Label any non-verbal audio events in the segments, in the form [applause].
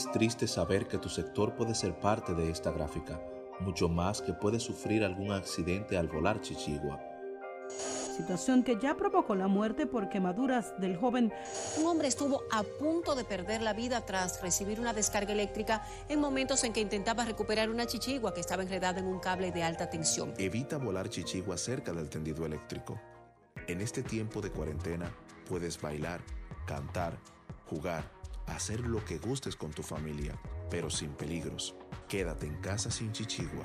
Es triste saber que tu sector puede ser parte de esta gráfica, mucho más que puede sufrir algún accidente al volar Chichigua situación que ya provocó la muerte por quemaduras del joven. Un hombre estuvo a punto de perder la vida tras recibir una descarga eléctrica en momentos en que intentaba recuperar una chichigua que estaba enredada en un cable de alta tensión. Evita volar chichigua cerca del tendido eléctrico. En este tiempo de cuarentena puedes bailar, cantar, jugar, hacer lo que gustes con tu familia, pero sin peligros. Quédate en casa sin chichigua.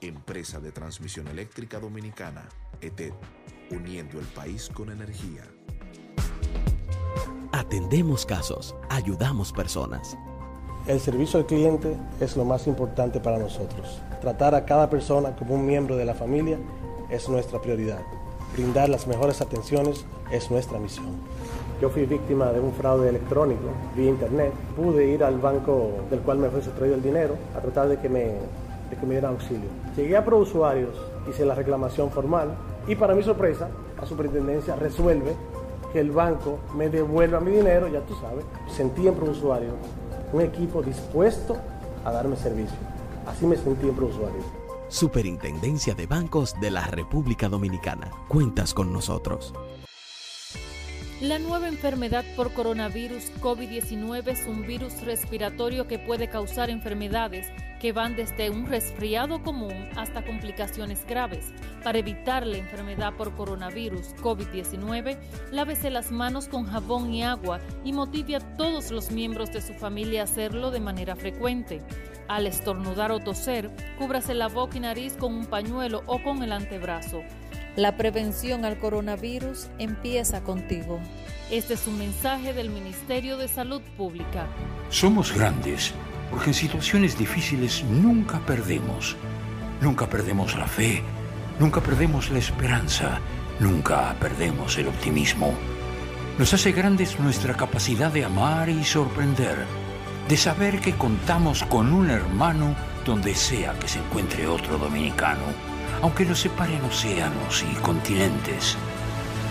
Empresa de Transmisión Eléctrica Dominicana, ETED, uniendo el país con energía. Atendemos casos, ayudamos personas. El servicio al cliente es lo más importante para nosotros. Tratar a cada persona como un miembro de la familia es nuestra prioridad. Brindar las mejores atenciones es nuestra misión. Yo fui víctima de un fraude electrónico vía internet. Pude ir al banco del cual me fue sustraído el dinero a tratar de que me que me dieran auxilio. Llegué a Usuarios, hice la reclamación formal y para mi sorpresa, la superintendencia resuelve que el banco me devuelva mi dinero, ya tú sabes, sentí en Usuarios un equipo dispuesto a darme servicio. Así me sentí en Usuarios. Superintendencia de Bancos de la República Dominicana. Cuentas con nosotros. La nueva enfermedad por coronavirus COVID-19 es un virus respiratorio que puede causar enfermedades que van desde un resfriado común hasta complicaciones graves. Para evitar la enfermedad por coronavirus COVID-19, lávese las manos con jabón y agua y motive a todos los miembros de su familia a hacerlo de manera frecuente. Al estornudar o toser, cúbrase la boca y nariz con un pañuelo o con el antebrazo. La prevención al coronavirus empieza contigo. Este es un mensaje del Ministerio de Salud Pública. Somos grandes porque en situaciones difíciles nunca perdemos. Nunca perdemos la fe, nunca perdemos la esperanza, nunca perdemos el optimismo. Nos hace grandes nuestra capacidad de amar y sorprender, de saber que contamos con un hermano donde sea que se encuentre otro dominicano aunque nos separen océanos y continentes,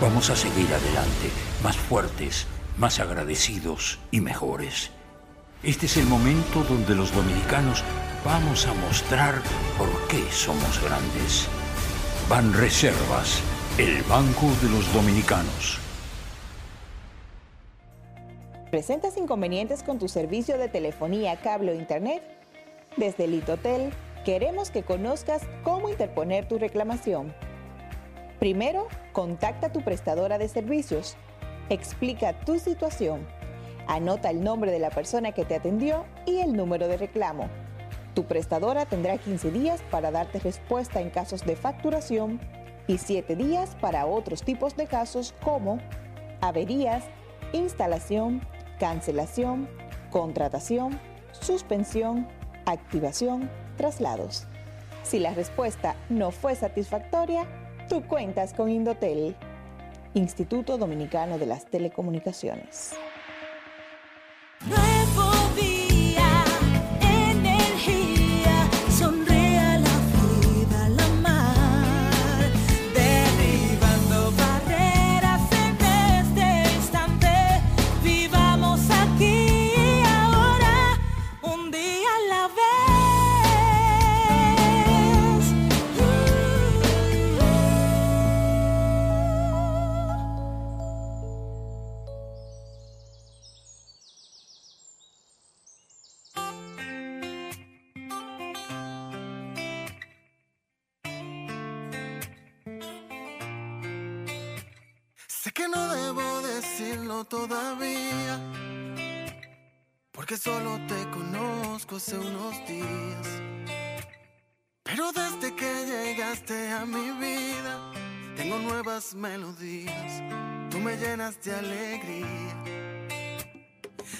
vamos a seguir adelante, más fuertes, más agradecidos y mejores. Este es el momento donde los dominicanos vamos a mostrar por qué somos grandes. Van Reservas, el Banco de los Dominicanos. ¿Presentas inconvenientes con tu servicio de telefonía, cable o internet? Desde Litotel Queremos que conozcas cómo interponer tu reclamación. Primero, contacta a tu prestadora de servicios. Explica tu situación. Anota el nombre de la persona que te atendió y el número de reclamo. Tu prestadora tendrá 15 días para darte respuesta en casos de facturación y 7 días para otros tipos de casos como averías, instalación, cancelación, contratación, suspensión, activación, traslados. Si la respuesta no fue satisfactoria, tú cuentas con Indotel, Instituto Dominicano de las Telecomunicaciones. Solo te conozco hace unos días. Pero desde que llegaste a mi vida, tengo nuevas melodías. Tú me llenas de alegría.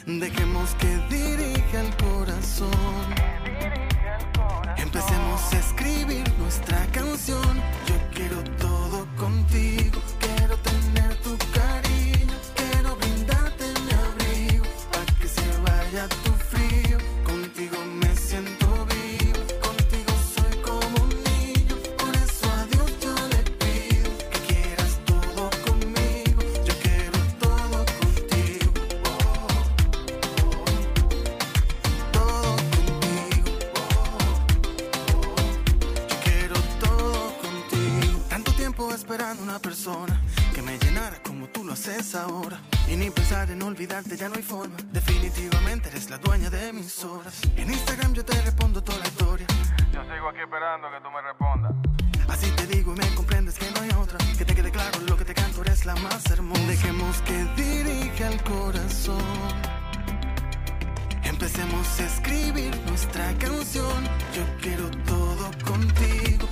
Dejemos que dirija el corazón. Empecemos a escribir nuestra canción. Yo quiero todo esperando una persona que me llenara como tú lo haces ahora. Y ni pensar en olvidarte ya no hay forma. Definitivamente eres la dueña de mis horas. En Instagram yo te respondo toda la historia. Yo sigo aquí esperando que tú me respondas. Así te digo y me comprendes que no hay otra. Que te quede claro lo que te canto eres la más hermosa. Dejemos que dirija el corazón. Empecemos a escribir nuestra canción. Yo quiero todo contigo.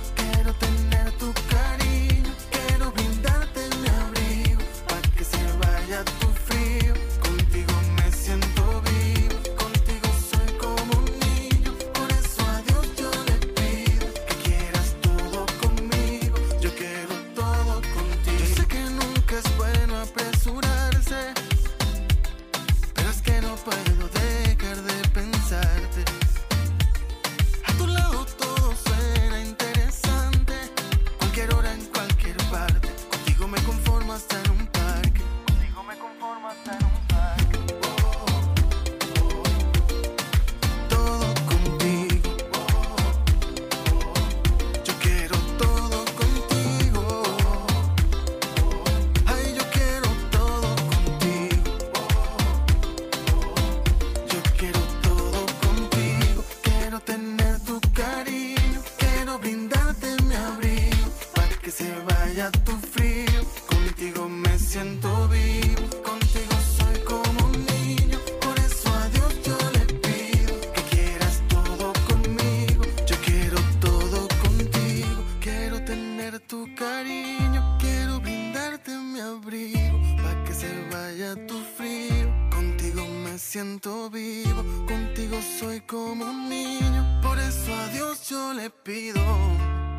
Cariño, quiero brindarte mi abrigo, para que se vaya tu frío. Contigo me siento vivo, contigo soy como un niño. Por eso a Dios yo le pido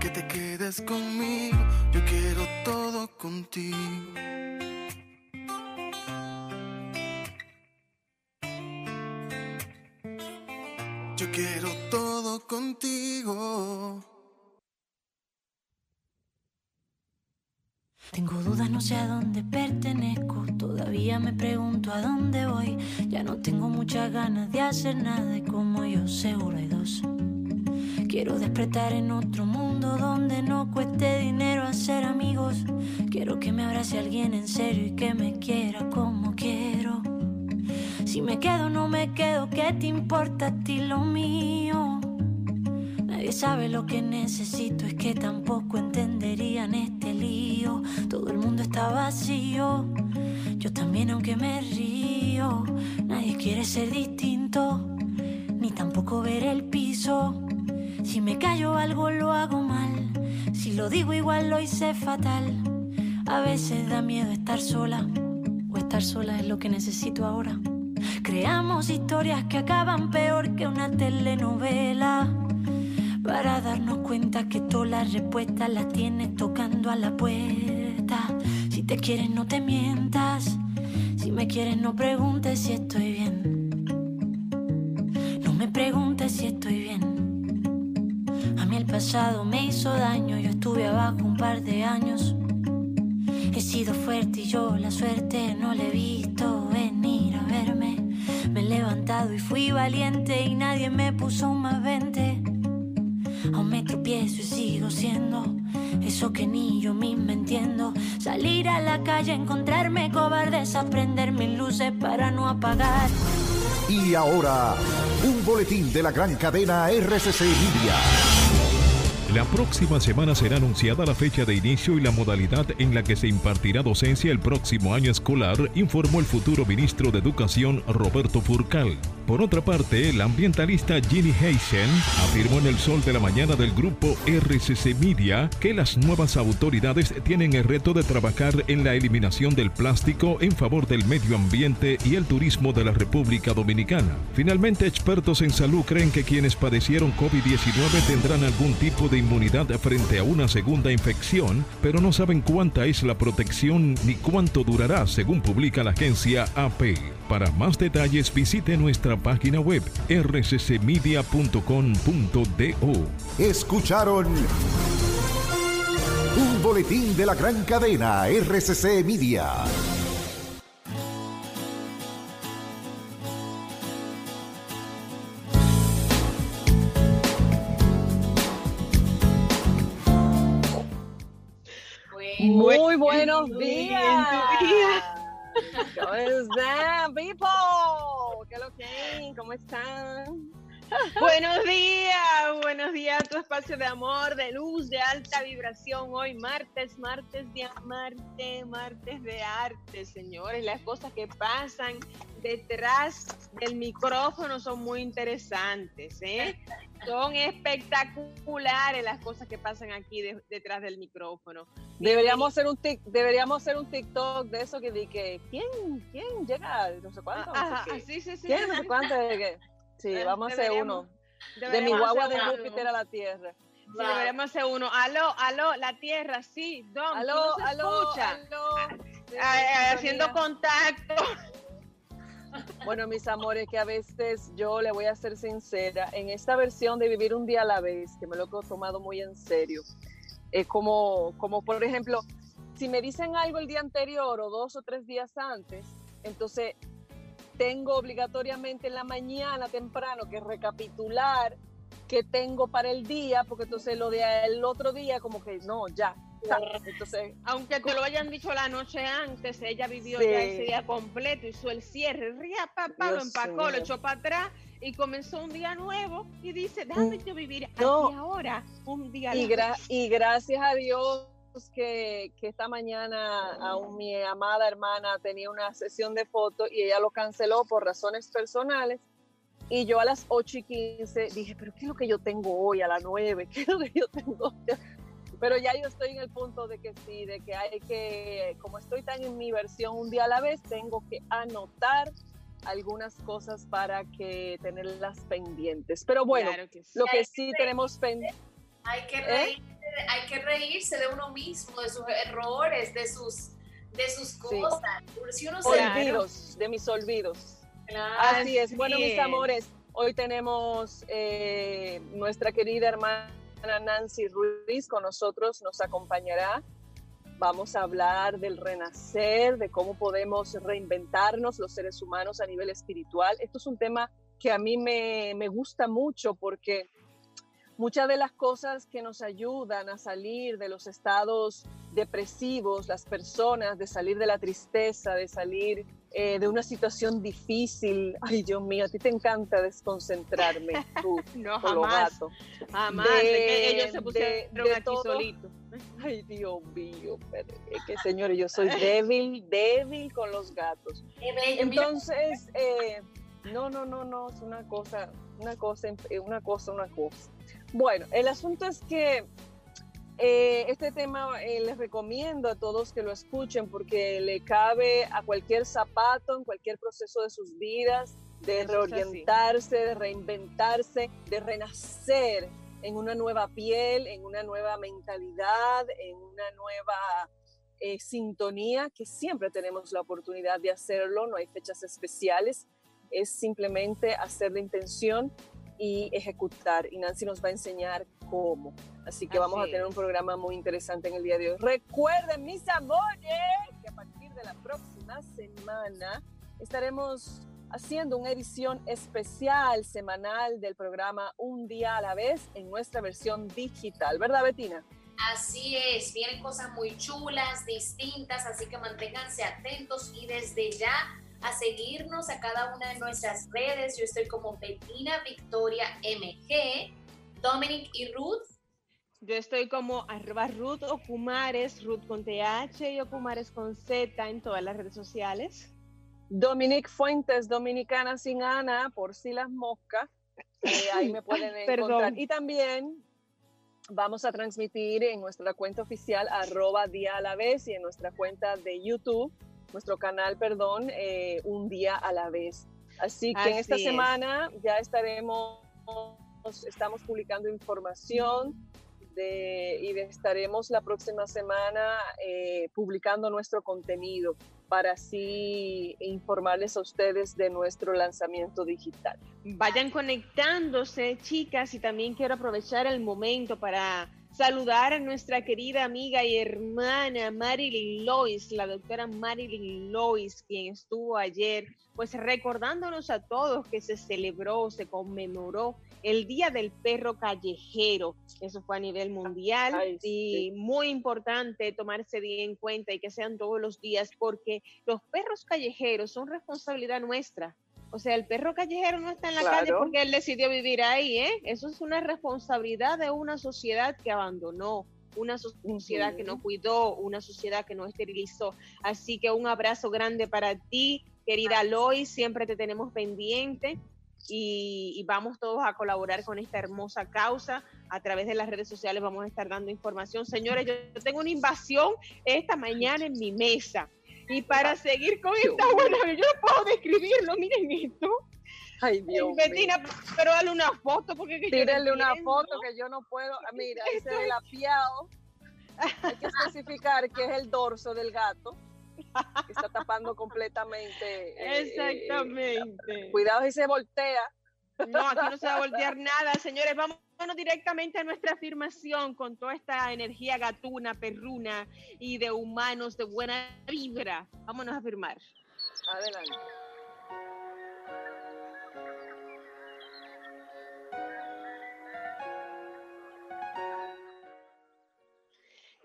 que te quedes conmigo. Yo quiero todo contigo. Yo quiero todo contigo. Tengo dudas, no sé a dónde pertenezco. Todavía me pregunto a dónde voy. Ya no tengo muchas ganas de hacer nada y como yo seguro hay dos. Quiero despertar en otro mundo donde no cueste dinero hacer amigos. Quiero que me abrace alguien en serio y que me quiera como quiero. Si me quedo, no me quedo, ¿qué te importa a ti lo mío? Nadie sabe lo que necesito, es que tampoco entenderían este lío. Todo el mundo está vacío, yo también aunque me río. Nadie quiere ser distinto, ni tampoco ver el piso. Si me callo algo lo hago mal, si lo digo igual lo hice fatal. A veces da miedo estar sola, o estar sola es lo que necesito ahora. Creamos historias que acaban peor que una telenovela. Para darnos cuenta que todas las respuestas las tienes tocando a la puerta. Si te quieres, no te mientas. Si me quieres, no preguntes si estoy bien. No me preguntes si estoy bien. A mí el pasado me hizo daño. Yo estuve abajo un par de años. He sido fuerte y yo la suerte no le he visto venir a verme. Me he levantado y fui valiente y nadie me puso más 20. Aún me tropiezo y sigo siendo eso que ni yo misma entiendo. Salir a la calle, encontrarme cobardes, aprender mis luces para no apagar. Y ahora, un boletín de la gran cadena RCC Media. La próxima semana será anunciada la fecha de inicio y la modalidad en la que se impartirá docencia el próximo año escolar, informó el futuro ministro de Educación Roberto Furcal. Por otra parte, el ambientalista Ginny Heisen afirmó en el sol de la mañana del grupo RCC Media que las nuevas autoridades tienen el reto de trabajar en la eliminación del plástico en favor del medio ambiente y el turismo de la República Dominicana. Finalmente, expertos en salud creen que quienes padecieron COVID-19 tendrán algún tipo de inmunidad frente a una segunda infección, pero no saben cuánta es la protección ni cuánto durará, según publica la agencia AP. Para más detalles visite nuestra página web rccmedia.com.do. Escucharon un boletín de la gran cadena RCC Media. Muy buenos días. ¿Cómo están, people? ¿Qué lo que? ¿Cómo están? Buenos días, buenos días a tu espacio de amor, de luz, de alta vibración. Hoy martes, martes de amarte, martes de arte, señores. Las cosas que pasan detrás del micrófono son muy interesantes, ¿eh? Son espectaculares las cosas que pasan aquí detrás del micrófono. Deberíamos hacer un tic, deberíamos hacer un TikTok de eso que di que quién quién llega no sé cuánto, Ajá, sí, sí, sí. ¿Quién no sé cuánto de que Sí, vamos a hacer uno. De mi guagua de Júpiter a la Tierra. Sí, deberíamos hacer uno. Aló, aló, la Tierra, sí, Don, aló, no aló, escucha? aló. haciendo contacto. [laughs] Bueno, mis amores, que a veces yo le voy a ser sincera, en esta versión de Vivir un día a la vez, que me lo he tomado muy en serio, es como, como por ejemplo, si me dicen algo el día anterior o dos o tres días antes, entonces tengo obligatoriamente en la mañana temprano que recapitular qué tengo para el día, porque entonces lo del otro día como que no, ya. Entonces, aunque te lo hayan dicho la noche antes, ella vivió ya ese día completo, hizo el cierre, ría, papá, lo empacó, lo echó para atrás y comenzó un día nuevo y dice, déjame yo vivir aquí ahora un día y, y gracias a Dios que, esta mañana aún mi amada hermana tenía una sesión de fotos y ella lo canceló por razones personales. Y yo a las 8 y 15 dije, pero ¿qué es lo que yo tengo hoy a las 9? ¿Qué es lo que yo tengo? [laughs] Pero ya yo estoy en el punto de que sí, de que hay que, como estoy tan en mi versión un día a la vez, tengo que anotar algunas cosas para que tenerlas pendientes. Pero bueno, lo que sí tenemos pendiente hay que, ¿Eh? reírse, hay que reírse de uno mismo, de sus errores, de sus, de sus cosas. olvidos, de mis olvidos. Así es. Bueno, mis amores, hoy tenemos eh, nuestra querida hermana Nancy Ruiz con nosotros, nos acompañará. Vamos a hablar del renacer, de cómo podemos reinventarnos los seres humanos a nivel espiritual. Esto es un tema que a mí me, me gusta mucho porque Muchas de las cosas que nos ayudan a salir de los estados depresivos, las personas, de salir de la tristeza, de salir eh, de una situación difícil. Ay, Dios mío, a ti te encanta desconcentrarme, tú, [laughs] no, jamás, Jamás, de, que ellos se pusieron aquí solitos. Ay, Dios mío, es que señores, yo soy débil, débil con los gatos. Entonces, eh, no, no, no, no, es una cosa, una cosa, una cosa, una cosa. Bueno, el asunto es que eh, este tema eh, les recomiendo a todos que lo escuchen porque le cabe a cualquier zapato, en cualquier proceso de sus vidas, de reorientarse, de reinventarse, de renacer en una nueva piel, en una nueva mentalidad, en una nueva eh, sintonía, que siempre tenemos la oportunidad de hacerlo, no hay fechas especiales, es simplemente hacer la intención y ejecutar. Y Nancy nos va a enseñar cómo. Así que vamos a tener un programa muy interesante en el día de hoy. Recuerden, mis amores, que a partir de la próxima semana estaremos haciendo una edición especial semanal del programa Un día a la vez en nuestra versión digital, ¿verdad, Betina? Así es, vienen cosas muy chulas, distintas, así que manténganse atentos y desde ya a seguirnos a cada una de nuestras redes. Yo estoy como Bettina Victoria MG, Dominic y Ruth. Yo estoy como arroba Ruth Okumares, Ruth con TH y Okumares con Z en todas las redes sociales. Dominic Fuentes, Dominicana sin Ana, por si las moscas. Eh, ahí me pueden [laughs] encontrar. Y también vamos a transmitir en nuestra cuenta oficial arroba día a la vez y en nuestra cuenta de YouTube nuestro canal, perdón, eh, un día a la vez. Así que en esta semana ya estaremos, estamos publicando información de, y estaremos la próxima semana eh, publicando nuestro contenido para así informarles a ustedes de nuestro lanzamiento digital. Vayan conectándose, chicas, y también quiero aprovechar el momento para saludar a nuestra querida amiga y hermana Marilyn Lois, la doctora Marilyn Lois, quien estuvo ayer, pues recordándonos a todos que se celebró, se conmemoró el Día del Perro Callejero. Eso fue a nivel mundial y muy importante tomarse bien en cuenta y que sean todos los días porque los perros callejeros son responsabilidad nuestra. O sea, el perro callejero no está en la calle porque él decidió vivir ahí, ¿eh? Eso es una responsabilidad de una sociedad que abandonó, una sociedad que no cuidó, una sociedad que no esterilizó. Así que un abrazo grande para ti, querida Lois, siempre te tenemos pendiente. Y, vamos todos a colaborar con esta hermosa causa. A través de las redes sociales vamos a estar dando información. Señores, yo tengo una invasión esta mañana en mi mesa. Y para seguir con esta buena, yo no puedo describirlo, miren esto. Ay, Dios. Bettina, pero dale una foto porque Tírale una foto que yo no puedo. Ah, mira, [laughs] ese es el apiado. Hay que especificar que es el dorso del gato. Que está tapando completamente. Eh, Exactamente. cuidado si se voltea. No, aquí no se va a voltear nada, señores. Vamos directamente a nuestra afirmación con toda esta energía gatuna, perruna y de humanos de buena vibra. Vámonos a afirmar. Adelante.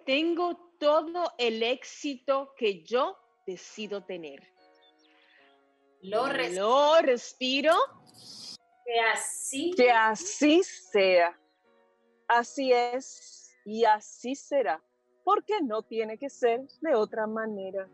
Tengo todo el éxito que yo decido tener. Lo, Lo respiro que así, que así sea. Así es y así será, porque no tiene que ser de otra manera.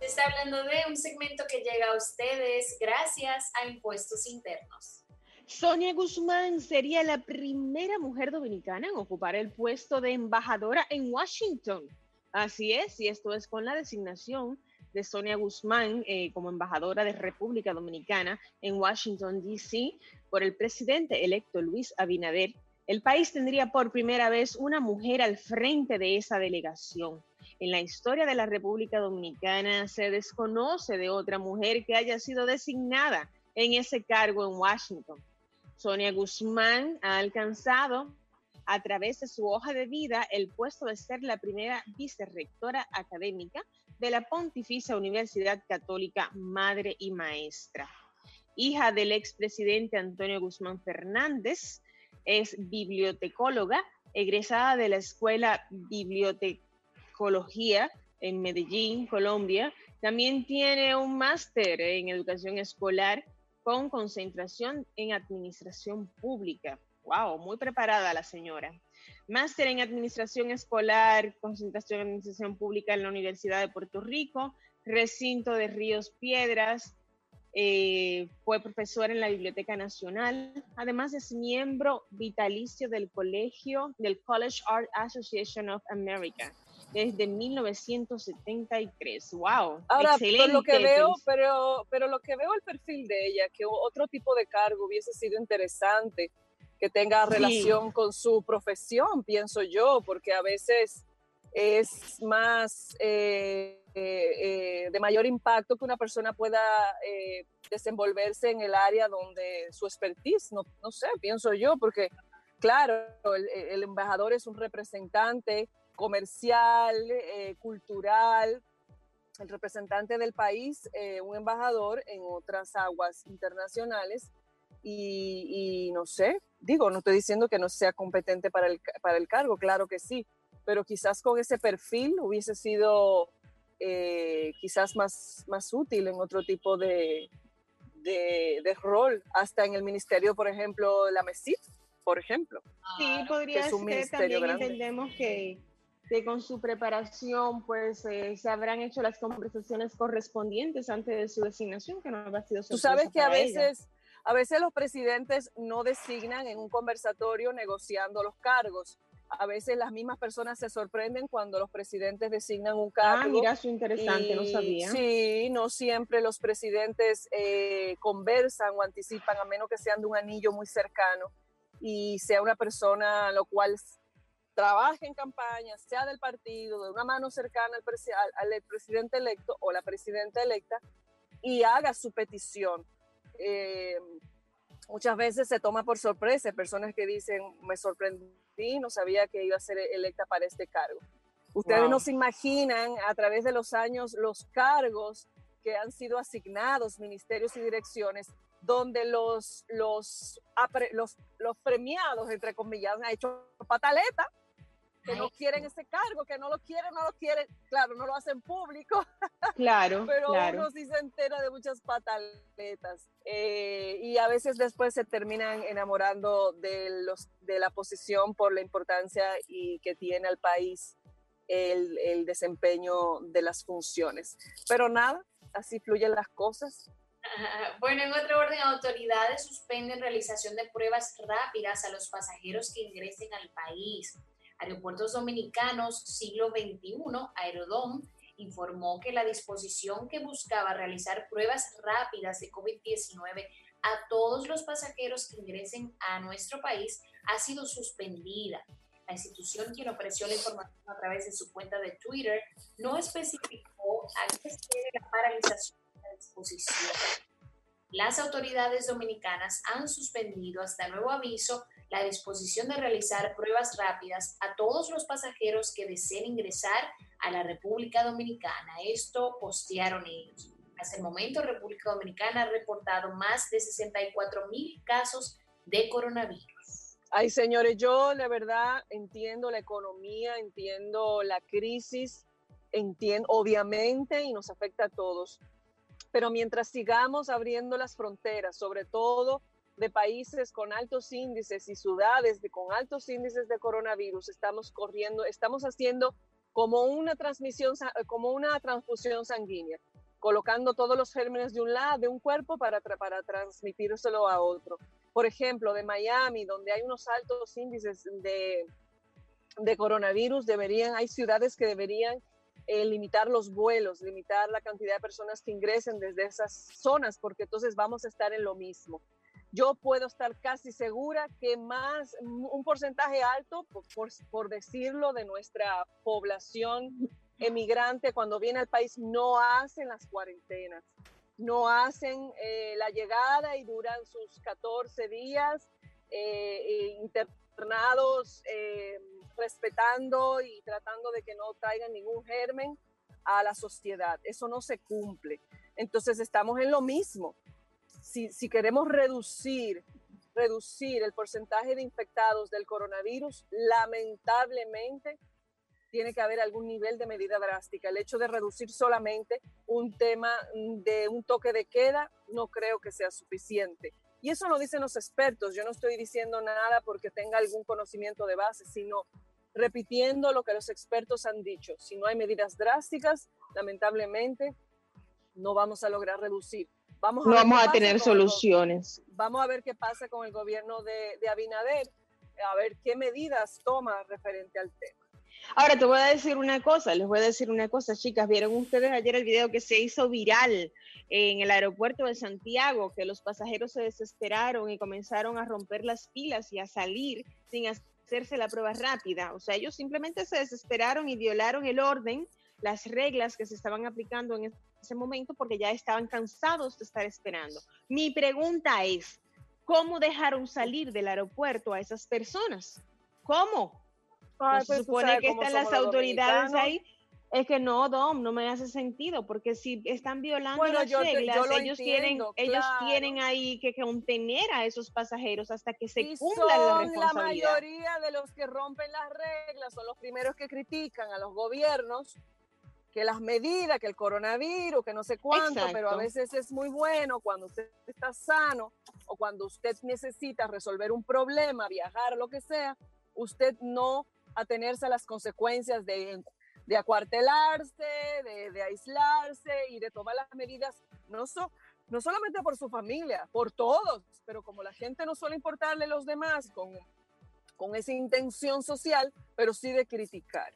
está hablando de un segmento que llega a ustedes gracias a impuestos internos. Sonia Guzmán sería la primera mujer dominicana en ocupar el puesto de embajadora en Washington. Así es, y esto es con la designación de Sonia Guzmán eh, como embajadora de República Dominicana en Washington, D.C., por el presidente electo Luis Abinader. El país tendría por primera vez una mujer al frente de esa delegación. En la historia de la República Dominicana se desconoce de otra mujer que haya sido designada en ese cargo en Washington. Sonia Guzmán ha alcanzado a través de su hoja de vida el puesto de ser la primera vicerrectora académica de la Pontificia Universidad Católica Madre y Maestra. Hija del expresidente Antonio Guzmán Fernández, es bibliotecóloga, egresada de la Escuela Bibliotecología en Medellín, Colombia. También tiene un máster en educación escolar con concentración en administración pública. ¡Wow! Muy preparada la señora. Máster en administración escolar, concentración en administración pública en la Universidad de Puerto Rico, recinto de Ríos Piedras, eh, fue profesora en la Biblioteca Nacional, además es miembro vitalicio del colegio, del College Art Association of America desde 1973. Wow. Ahora, excelente. lo que veo, pero, pero lo que veo el perfil de ella, que otro tipo de cargo hubiese sido interesante, que tenga relación con su profesión, pienso yo, porque a veces es más eh, eh, eh, de mayor impacto que una persona pueda desenvolverse en el área donde su expertise, no, no sé, pienso yo, porque claro, el, el embajador es un representante comercial, eh, cultural, el representante del país, eh, un embajador en otras aguas internacionales. Y, no sé, digo, no estoy diciendo que no sea competente para el, para el cargo, claro que sí, pero quizás con ese perfil hubiese sido eh, quizás más, más útil en otro tipo de, de, rol, hasta en el ministerio, por ejemplo, la MESIT, por ejemplo. Sí, podría ser, también entendemos que que con su preparación pues eh, se habrán hecho las conversaciones correspondientes antes de su designación, que no ha sido Tú sabes que a veces, a veces los presidentes no designan en un conversatorio negociando los cargos. A veces las mismas personas se sorprenden cuando los presidentes designan un cargo. Ah, mira, eso interesante, no sabía. Sí, no siempre los presidentes eh, conversan o anticipan, a menos que sean de un anillo muy cercano y sea una persona lo cual trabaje en campaña, sea del partido, de una mano cercana al, al, presidente electo o la presidenta electa, y haga su petición. Eh, muchas veces se toma por sorpresa, personas que dicen, me sorprendí, no sabía que iba a ser electa para este cargo. Ustedes no se imaginan a través de los años los cargos que han sido asignados, ministerios y direcciones, donde los, los, los, los premiados, entre comillas, han hecho pataleta, que no quieren ese cargo, que no lo quieren, no lo quieren, claro, no lo hacen público, [laughs] claro, pero uno sí se entera de muchas pataletas eh, y a veces después se terminan enamorando de, los, de la posición por la importancia y que tiene al país el, el desempeño de las funciones. Pero nada, así fluyen las cosas. [laughs] Bueno, en otro orden, autoridades suspenden realización de pruebas rápidas a los pasajeros que ingresen al país. Aeropuertos Dominicanos Siglo XXI, Aerodom, informó que la disposición que buscaba realizar pruebas rápidas de COVID-19 a todos los pasajeros que ingresen a nuestro país ha sido suspendida. La institución, quien ofreció la información a través de su cuenta de Twitter, no especificó a qué se debe la paralización de la disposición. Las autoridades dominicanas han suspendido hasta nuevo aviso la disposición de realizar pruebas rápidas a todos los pasajeros que deseen ingresar a la República Dominicana. Esto postearon ellos. Hasta el momento, República Dominicana ha reportado más de 64 mil casos de coronavirus. Ay, señores, yo de verdad entiendo la economía, entiendo la crisis, entiendo, obviamente, y nos afecta a todos. Pero mientras sigamos abriendo las fronteras, sobre todo de países con altos índices y ciudades de, con altos índices de coronavirus, estamos corriendo, estamos haciendo como una transmisión, como una transfusión sanguínea, colocando todos los gérmenes de un lado, de un cuerpo para, para transmitírselo a otro por ejemplo, de Miami, donde hay unos altos índices de, de coronavirus, deberían, hay ciudades que deberían eh, limitar los vuelos, limitar la cantidad de personas que ingresen desde esas zonas, porque entonces vamos a estar en lo mismo. Yo puedo estar casi segura que más, un porcentaje alto, por, por decirlo, de nuestra población emigrante cuando viene al país no hacen las cuarentenas no hacen eh, la llegada y duran sus 14 días eh, eh, internados respetando y tratando de que no traigan ningún germen a la sociedad. Eso no se cumple. Entonces estamos en lo mismo. Si, queremos reducir, reducir el porcentaje de infectados del coronavirus, lamentablemente tiene que haber algún nivel de medida drástica. El hecho de reducir solamente un tema de un toque de queda no creo que sea suficiente. Y eso lo dicen los expertos. Yo no estoy diciendo nada porque tenga algún conocimiento de base, sino repitiendo lo que los expertos han dicho. Si no hay medidas drásticas, lamentablemente no vamos a lograr reducir. Vamos no vamos a tener soluciones. vamos a ver qué pasa con el gobierno de, de Abinader, a ver qué medidas toma referente al tema. Ahora te voy a decir una cosa, les voy a decir una cosa, chicas. ¿Vieron ustedes ayer el video que se hizo viral en el aeropuerto de Santiago? Que los pasajeros se desesperaron y comenzaron a romper las pilas y a salir sin hacerse la prueba rápida. O sea, ellos simplemente se desesperaron y violaron el orden, las reglas que se estaban aplicando en ese momento porque ya estaban cansados de estar esperando. Mi pregunta es, ¿cómo dejaron salir del aeropuerto a esas personas? ¿Cómo? se pues, supone que están las autoridades ahí. Es que no, Dom, no me hace sentido, porque si están violando las reglas, ellos, tienen, ellos tienen ahí que contener a esos pasajeros hasta que se cumpla la responsabilidad. La mayoría de los que rompen las reglas son los primeros que critican a los gobiernos que las medidas, que el coronavirus, que no sé cuánto, pero a veces es muy bueno cuando usted está sano o cuando usted necesita resolver un problema, viajar, lo que sea, usted no atenerse a las consecuencias de, de acuartelarse, de, aislarse y de tomar las medidas, no, no solamente por su familia, por todos, pero como la gente no suele importarle a los demás con, con esa intención social, pero sí de criticar.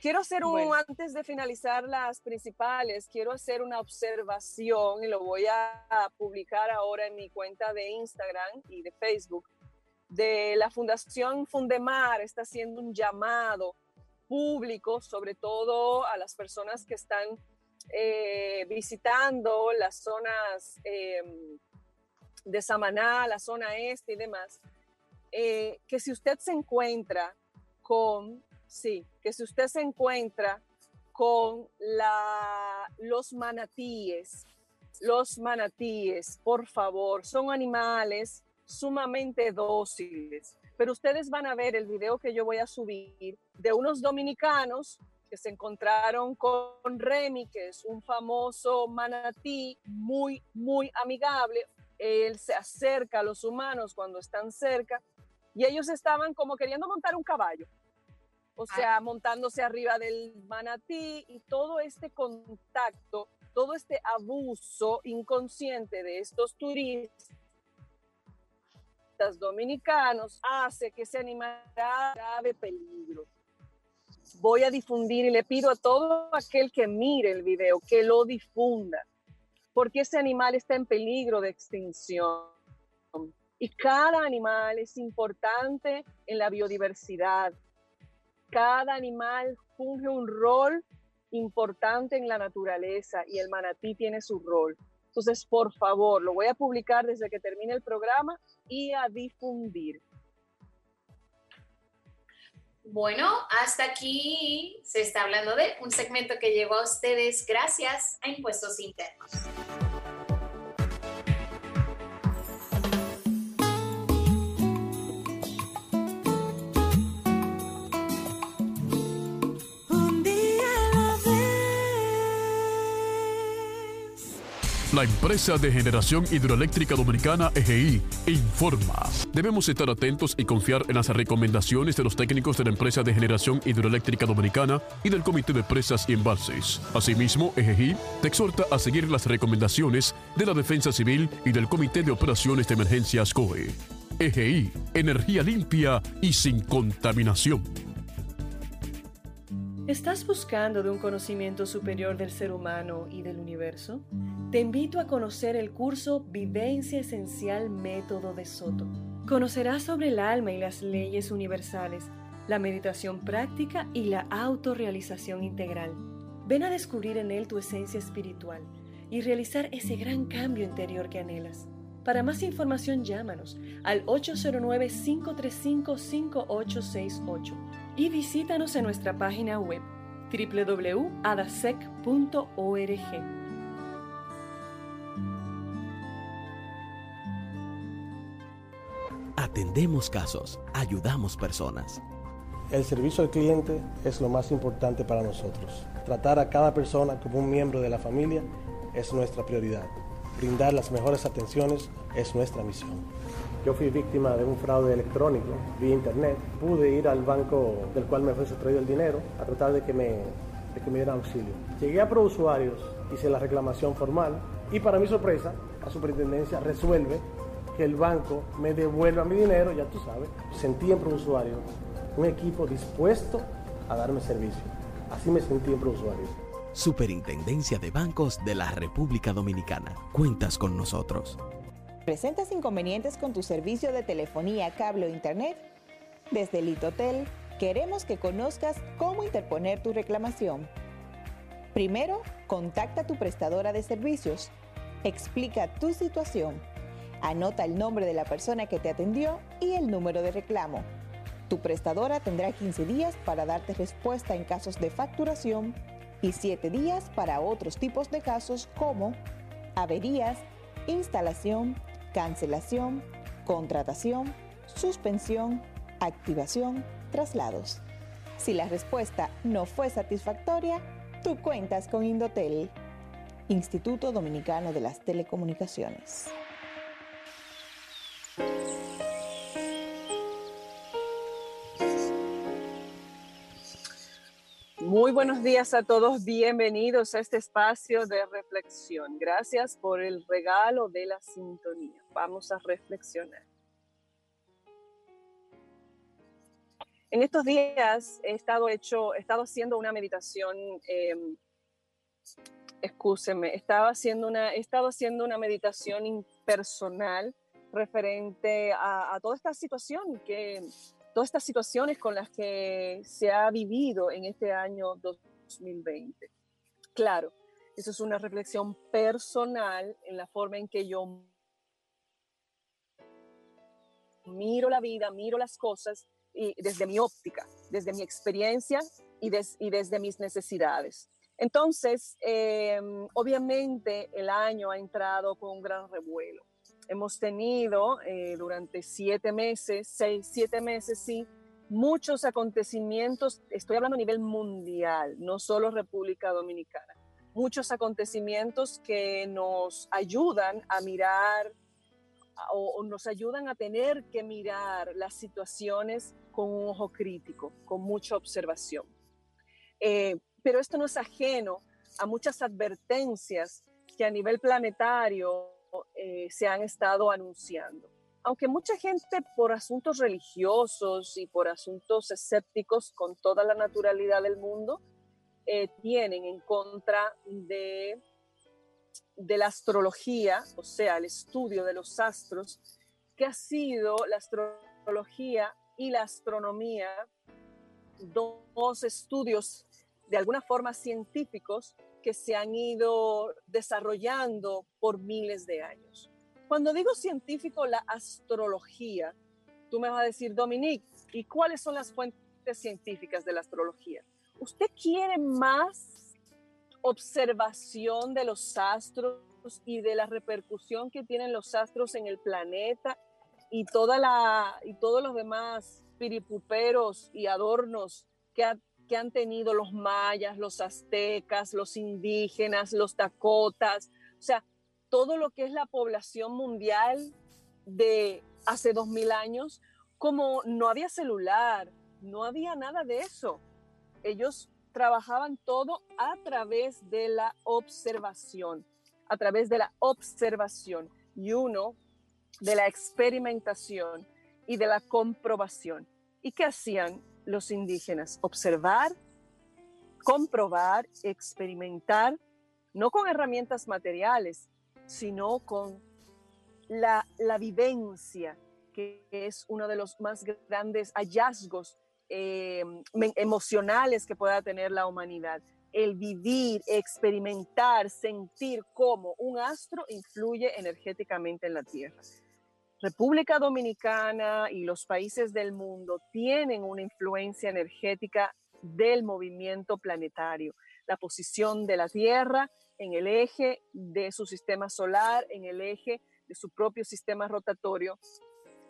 Quiero hacer un, antes de finalizar las principales, quiero hacer una observación y lo voy a publicar ahora en mi cuenta de Instagram y de Facebook de la Fundación Fundemar. Está haciendo un llamado público, sobre todo a las personas que están eh, visitando las zonas em, de Samaná, la zona este y demás, eh, que si usted se encuentra con, sí, que si usted se encuentra con los manatíes, los manatíes, por favor, son animales sumamente dóciles. Pero ustedes van a ver el video que yo voy a subir de unos dominicanos que se encontraron con Remy, que es un famoso manatí muy, muy amigable. Él se acerca a los humanos cuando están cerca y ellos estaban como queriendo montar un caballo. O ah. sea, montándose arriba del manatí y todo este contacto, todo este abuso inconsciente de estos turistas dominicanos hace que ese animal grave peligro voy a difundir y le pido a todo aquel que mire el video que lo difunda, porque ese animal está en peligro de extinción. Y cada animal es importante en la biodiversidad. Cada animal funge un rol importante en la naturaleza y el manatí tiene su rol. Entonces, por favor, lo voy a publicar desde que termine el programa y a difundir. Bueno, hasta aquí se está hablando de un segmento que llegó a ustedes gracias a Impuestos Internos. La empresa de generación hidroeléctrica dominicana EGI informa. Debemos estar atentos y confiar en las recomendaciones de los técnicos de la empresa de generación hidroeléctrica dominicana y del Comité de Presas y Embalses. Asimismo, EGI te exhorta a seguir las recomendaciones de la Defensa Civil y del Comité de Operaciones de Emergencias COE. EGI, energía limpia y sin contaminación. ¿Estás buscando de un conocimiento superior del ser humano y del universo? Te invito a conocer el curso Vivencia Esencial Método de Soto. Conocerás sobre el alma y las leyes universales, la meditación práctica y la autorrealización integral. Ven a descubrir en él tu esencia espiritual y realizar ese gran cambio interior que anhelas. Para más información llámanos al 809-535-5868 y visítanos en nuestra página web www.adasec.org. Atendemos casos, ayudamos personas. El servicio al cliente es lo más importante para nosotros. Tratar a cada persona como un miembro de la familia es nuestra prioridad. Brindar las mejores atenciones es nuestra misión. Yo fui víctima de un fraude electrónico vía internet. Pude ir al banco del cual me fue sustraído el dinero a tratar de que me, de que me dieran auxilio. Llegué a ProUsuarios, hice la reclamación formal y para mi sorpresa, la superintendencia resuelve que el banco me devuelva mi dinero, ya tú sabes. Sentí en ProUsuarios un equipo dispuesto a darme servicio. Así me sentí en ProUsuarios. Superintendencia de Bancos de la República Dominicana. Cuentas con nosotros. ¿Presentas inconvenientes con tu servicio de telefonía, cable o internet? Desde Litotel queremos que conozcas cómo interponer tu reclamación. Primero, contacta a tu prestadora de servicios. Explica tu situación. Anota el nombre de la persona que te atendió y el número de reclamo. Tu prestadora tendrá 15 días para darte respuesta en casos de facturación y 7 días para otros tipos de casos como averías, instalación, cancelación, contratación, suspensión, activación, traslados. Si la respuesta no fue satisfactoria, tú cuentas con Indotel, Instituto Dominicano de las Telecomunicaciones. Muy buenos días a todos, bienvenidos a este espacio de reflexión. Gracias por el regalo de la sintonía. Vamos a reflexionar. En estos días he estado, hecho, he estado haciendo una meditación, eh, estaba haciendo una, he estado haciendo una meditación impersonal referente a, toda esta situación que todas estas situaciones con las que se ha vivido en este año 2020. Claro, eso es una reflexión personal en la forma en que yo miro la vida, miro las cosas y desde mi óptica, desde mi experiencia y, y desde mis necesidades. Entonces, em, obviamente el año ha entrado con un gran revuelo. Hemos tenido eh, durante siete meses, seis, siete meses, sí, muchos acontecimientos, estoy hablando a nivel mundial, no solo República Dominicana, muchos acontecimientos que nos ayudan a mirar o, nos ayudan a tener que mirar las situaciones con un ojo crítico, con mucha observación. Eh, pero esto no es ajeno a muchas advertencias que a nivel planetario eh, se han estado anunciando. Aunque mucha gente por asuntos religiosos y por asuntos escépticos con toda la naturalidad del mundo, eh, tienen en contra de, de la astrología, o sea, el estudio de los astros, que ha sido la astrología y la astronomía dos estudios de alguna forma científicos que se han ido desarrollando por miles de años. Cuando digo científico, la astrología, tú me vas a decir, Dominique, ¿y cuáles son las fuentes científicas de la astrología? ¿Usted quiere más observación de los astros y de la repercusión que tienen los astros en el planeta y, toda la, y todos los demás piripuperos y adornos que ha que han tenido los mayas, los aztecas, los indígenas, los dakotas, o sea, todo lo que es la población mundial de hace dos mil años, como no había celular, no había nada de eso. Ellos trabajaban todo a través de la observación, a través de la observación y uno de la experimentación y de la comprobación. ¿Y qué hacían? Los indígenas, observar, comprobar, experimentar, no con herramientas materiales, sino con la, vivencia, que es uno de los más grandes hallazgos eh, emocionales que pueda tener la humanidad. El vivir, experimentar, sentir cómo un astro influye energéticamente en la Tierra. República Dominicana y los países del mundo tienen una influencia energética del movimiento planetario, la posición de la Tierra en el eje de su sistema solar, en el eje de su propio sistema rotatorio,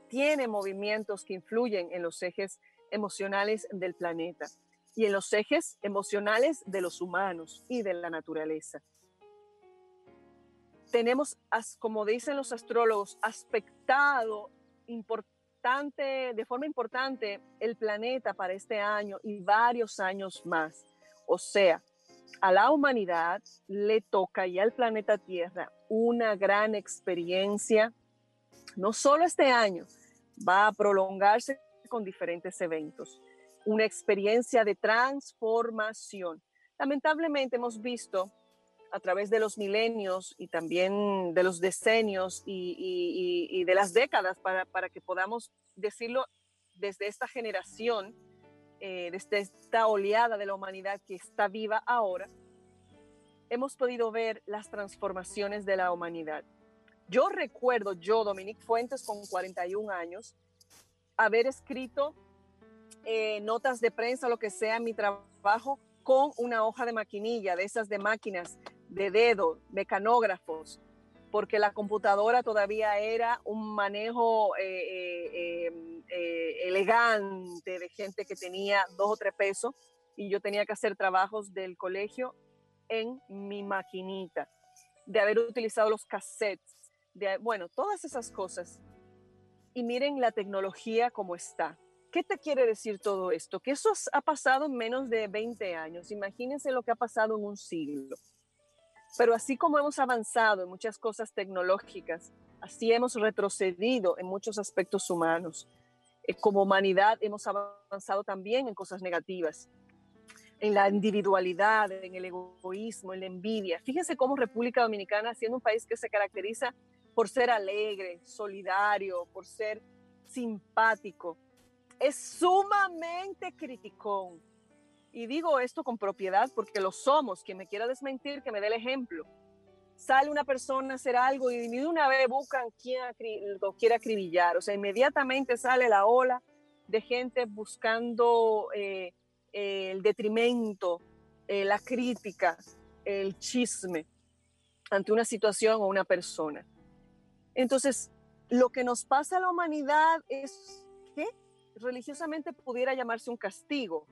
tiene movimientos que influyen en los ejes emocionales del planeta y en los ejes emocionales de los humanos y de la naturaleza tenemos, como dicen los astrólogos, aspectado importante, de forma importante el planeta para este año y varios años más. O sea, a la humanidad le toca y al planeta Tierra una gran experiencia, no solo este año, va a prolongarse con diferentes eventos, una experiencia de transformación. Lamentablemente hemos visto a través de los milenios y también de los decenios y, de las décadas para, que podamos decirlo desde esta generación, eh, desde esta oleada de la humanidad que está viva ahora, hemos podido ver las transformaciones de la humanidad. Yo recuerdo, yo, Dominique Fuentes, con 41 años, haber escrito eh, notas de prensa, lo que sea, en mi trabajo, con una hoja de maquinilla, de esas de máquinas de dedo, mecanógrafos, porque la computadora todavía era un manejo eh, eh, em, eh, elegante de gente que tenía dos o tres pesos y yo tenía que hacer trabajos del colegio en mi maquinita, de haber utilizado los cassettes, de, bueno, todas esas cosas. Y miren la tecnología como está. ¿Qué te quiere decir todo esto? Que eso ha pasado en menos de 20 años. Imagínense lo que ha pasado en un siglo. Pero así como hemos avanzado en muchas cosas tecnológicas, así hemos retrocedido en muchos aspectos humanos. Eh, como humanidad hemos avanzado también en cosas negativas, en la individualidad, en el egoísmo, en la envidia. Fíjense cómo República Dominicana, siendo un país que se caracteriza por ser alegre, solidario, por ser simpático. Es sumamente criticón. Y digo esto con propiedad porque lo somos. Quien me quiera desmentir, que me dé el ejemplo. Sale una persona a hacer algo y de una vez buscan quien lo quiera acribillar. O sea, inmediatamente sale la ola de gente buscando eh, el detrimento, eh, la crítica, el chisme ante una situación o una persona. Entonces, lo que nos pasa a la humanidad es que religiosamente pudiera llamarse un castigo,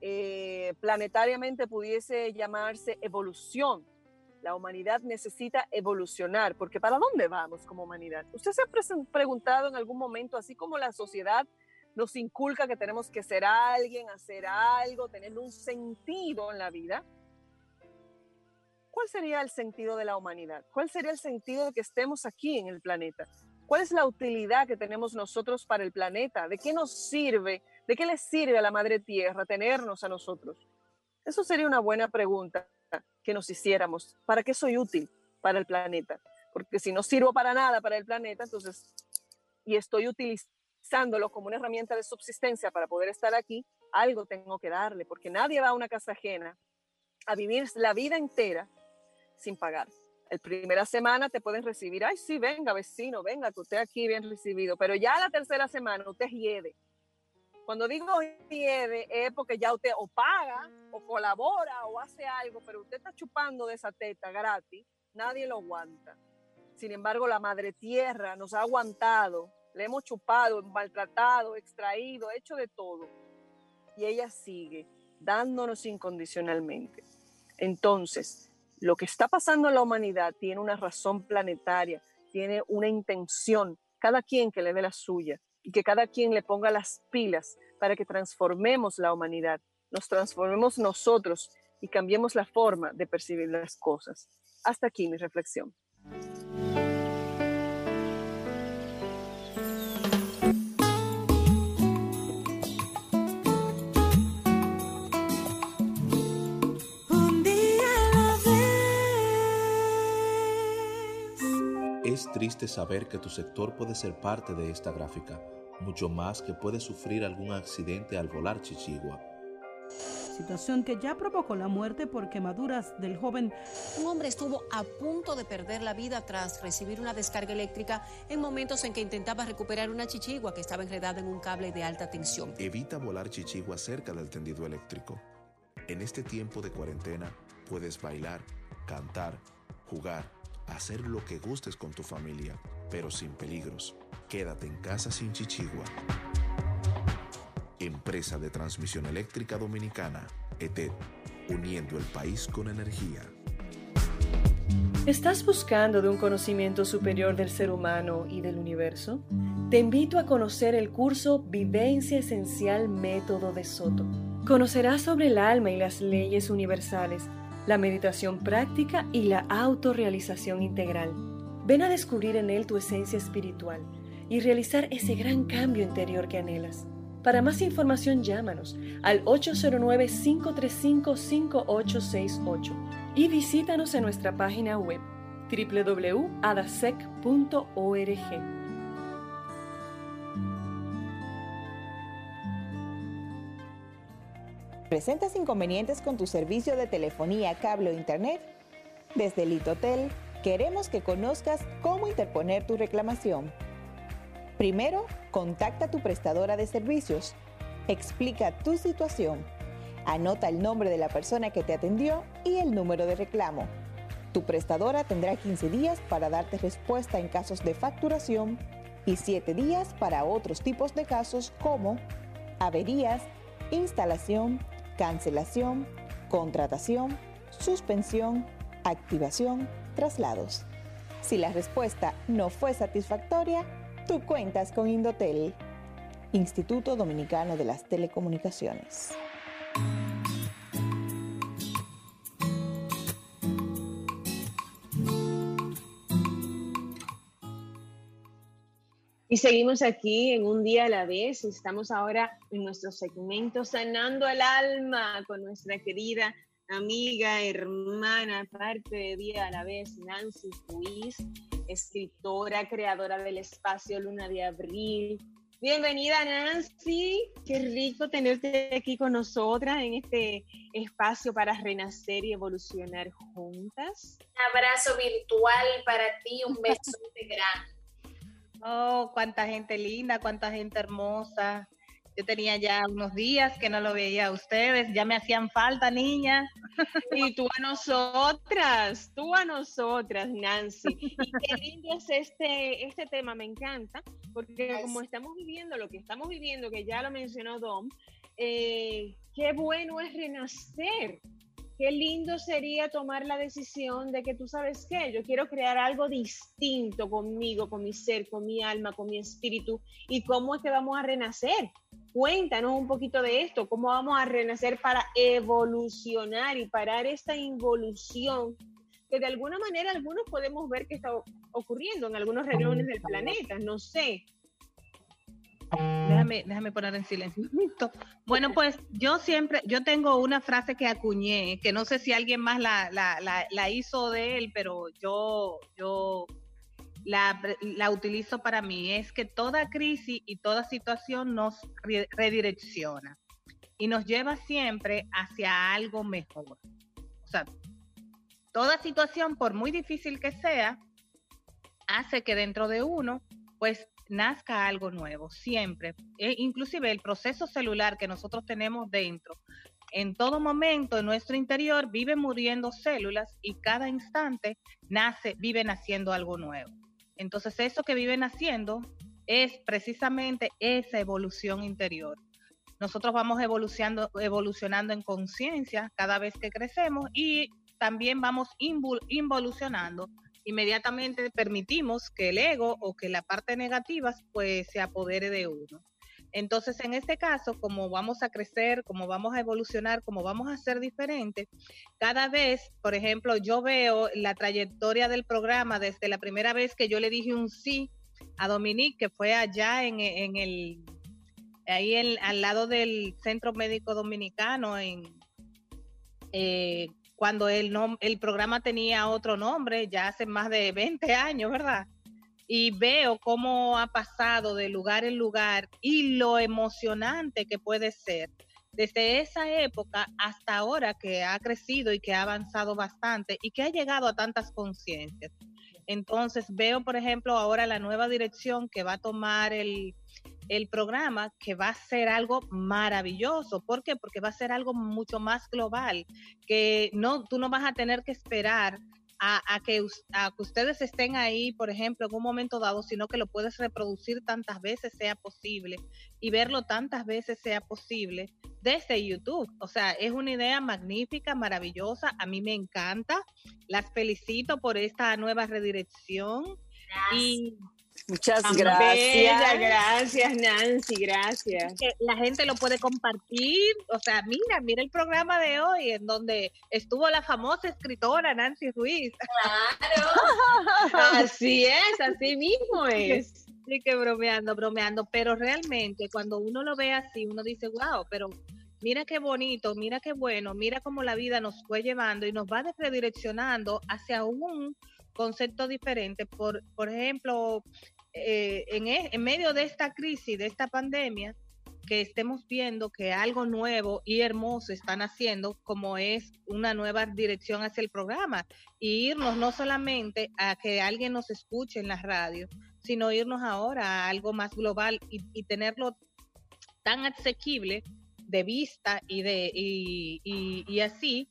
eh, planetariamente pudiese llamarse evolución. La humanidad necesita evolucionar, porque ¿para dónde vamos como humanidad? ¿Usted se ha preguntado en algún momento, así como la sociedad nos inculca que tenemos que ser alguien, hacer algo, tener un sentido en la vida? ¿Cuál sería el sentido de la humanidad? ¿Cuál sería el sentido de que estemos aquí en el planeta? ¿Cuál es la utilidad que tenemos nosotros para el planeta? ¿De qué nos sirve? ¿De qué le sirve a la Madre Tierra tenernos a nosotros? Eso sería una buena pregunta que nos hiciéramos. ¿Para qué soy útil para el planeta? Porque si no sirvo para nada para el planeta, entonces, y estoy utilizándolo como una herramienta de subsistencia para poder estar aquí, algo tengo que darle, porque nadie va a una casa ajena a vivir la vida entera sin pagar. El primera semana te pueden recibir, ay, sí, venga, vecino, venga, que usted aquí bien recibido, pero ya la tercera semana usted hiede. Cuando digo hiede es porque ya usted o paga, o colabora, o hace algo, pero usted está chupando de esa teta gratis, nadie lo aguanta. Sin embargo, la madre tierra nos ha aguantado, le hemos chupado, maltratado, extraído, hecho de todo. Y ella sigue dándonos incondicionalmente. Entonces, lo que está pasando en la humanidad tiene una razón planetaria, tiene una intención, cada quien que le dé la suya y que cada quien le ponga las pilas para que transformemos la humanidad, nos transformemos nosotros y cambiemos la forma de percibir las cosas. Hasta aquí mi reflexión. Es triste saber que tu sector puede ser parte de esta gráfica, mucho más que puede sufrir algún accidente al volar Chichigua. Situación que ya provocó la muerte por quemaduras del joven. Un hombre estuvo a punto de perder la vida tras recibir una descarga eléctrica en momentos en que intentaba recuperar una chichigua que estaba enredada en un cable de alta tensión. Evita volar chichigua cerca del tendido eléctrico. En este tiempo de cuarentena puedes bailar, cantar, jugar hacer lo que gustes con tu familia, pero sin peligros. Quédate en casa sin chichigua. Empresa de Transmisión Eléctrica Dominicana, ETED, uniendo el país con energía. ¿Estás buscando de un conocimiento superior del ser humano y del universo? Te invito a conocer el curso Vivencia Esencial Método de Soto. Conocerás sobre el alma y las leyes universales la meditación práctica y la autorrealización integral. Ven a descubrir en él tu esencia espiritual y realizar ese gran cambio interior que anhelas. Para más información llámanos al 809-535-5868 y visítanos en nuestra página web www.adasec.org. ¿Presentas inconvenientes con tu servicio de telefonía, cable o internet? Desde Litotel queremos que conozcas cómo interponer tu reclamación. Primero, contacta a tu prestadora de servicios. Explica tu situación. Anota el nombre de la persona que te atendió y el número de reclamo. Tu prestadora tendrá 15 días para darte respuesta en casos de facturación y 7 días para otros tipos de casos como averías, instalación, cancelación, contratación, suspensión, activación, traslados. Si la respuesta no fue satisfactoria, tú cuentas con Indotel, Instituto Dominicano de las Telecomunicaciones. Y seguimos aquí en un día a la vez. Estamos ahora en nuestro segmento Sanando el Alma con nuestra querida amiga, hermana, parte de Día a la vez, Nancy Ruiz. escritora, creadora del espacio Luna de Abril. Bienvenida Nancy, qué rico tenerte aquí con nosotras en este espacio para renacer y evolucionar juntas. Un abrazo virtual para ti, un beso [laughs] grande. Oh, cuánta gente linda, cuánta gente hermosa. Yo tenía ya unos días que no lo veía a ustedes, ya me hacían falta, niña. [laughs] Y tú a nosotras, tú a nosotras, Nancy. Y qué lindo es este, este tema, me encanta, porque como estamos viviendo lo que estamos viviendo, que ya lo mencionó Dom, eh, qué bueno es renacer, qué lindo sería tomar la decisión de que tú sabes qué, yo quiero crear algo distinto conmigo, con mi ser, con mi alma, con mi espíritu, y cómo es que vamos a renacer. Cuéntanos un poquito de esto, cómo vamos a renacer para evolucionar y parar esta involución que de alguna manera algunos podemos ver que está ocurriendo en algunos reuniones del planeta, no sé, Déjame, déjame poner en silencio. [laughs] Bueno, pues yo siempre, yo tengo una frase que acuñé, que no sé si alguien más la, la, la, hizo de él, pero yo, yo la, utilizo para mí, es que toda crisis y toda situación nos redirecciona y nos lleva siempre hacia algo mejor. O sea, toda situación, por muy difícil que sea, hace que dentro de uno, pues nazca algo nuevo, siempre. E inclusive el proceso celular que nosotros tenemos dentro, en todo momento en nuestro interior vive muriendo células y cada instante nace, vive naciendo algo nuevo. Entonces eso que vive naciendo es precisamente esa evolución interior. Nosotros vamos evolucionando, evolucionando en conciencia cada vez que crecemos y también vamos involucionando inmediatamente permitimos que el ego o que la parte negativa pues se apodere de uno. Entonces, en este caso, como vamos a crecer, como vamos a evolucionar, como vamos a ser diferentes, cada vez, por ejemplo, yo veo la trayectoria del programa desde la primera vez que yo le dije un sí a Dominique, que fue allá en, el, ahí al lado del Centro Médico Dominicano, en, eh, cuando el, el programa tenía otro nombre, ya hace más de 20 años, ¿verdad? Y veo cómo ha pasado de lugar en lugar y lo emocionante que puede ser desde esa época hasta ahora que ha crecido y que ha avanzado bastante y que ha llegado a tantas conciencias. Entonces veo, por ejemplo, ahora la nueva dirección que va a tomar el, el programa que va a ser algo maravilloso. ¿Por qué? Porque va a ser algo mucho más global, que no, tú no vas a tener que esperar a, que, a, que, ustedes estén ahí, por ejemplo, en un momento dado, sino que lo puedes reproducir tantas veces sea posible y verlo tantas veces sea posible desde YouTube. O sea, es una idea magnífica, maravillosa. A mí me encanta. Las felicito por esta nueva redirección. Y Muchas gracias. gracias, Nancy, gracias. La gente lo puede compartir. O sea, mira, mira el programa de hoy en donde estuvo la famosa escritora Nancy Ruiz. Claro. [laughs] así es, así mismo es. Sí, que bromeando, bromeando. Pero realmente, cuando uno lo ve así, uno dice, wow, pero mira qué bonito, mira qué bueno, mira cómo la vida nos fue llevando y nos va redireccionando hacia un concepto diferente. Por, por ejemplo, eh, en, e, en medio de esta crisis, de esta pandemia, que estemos viendo que algo nuevo y hermoso están haciendo, como es una nueva dirección hacia el programa, y irnos no solamente a que alguien nos escuche en la radio, sino irnos ahora a algo más global y, y tenerlo tan asequible de vista y de y, y así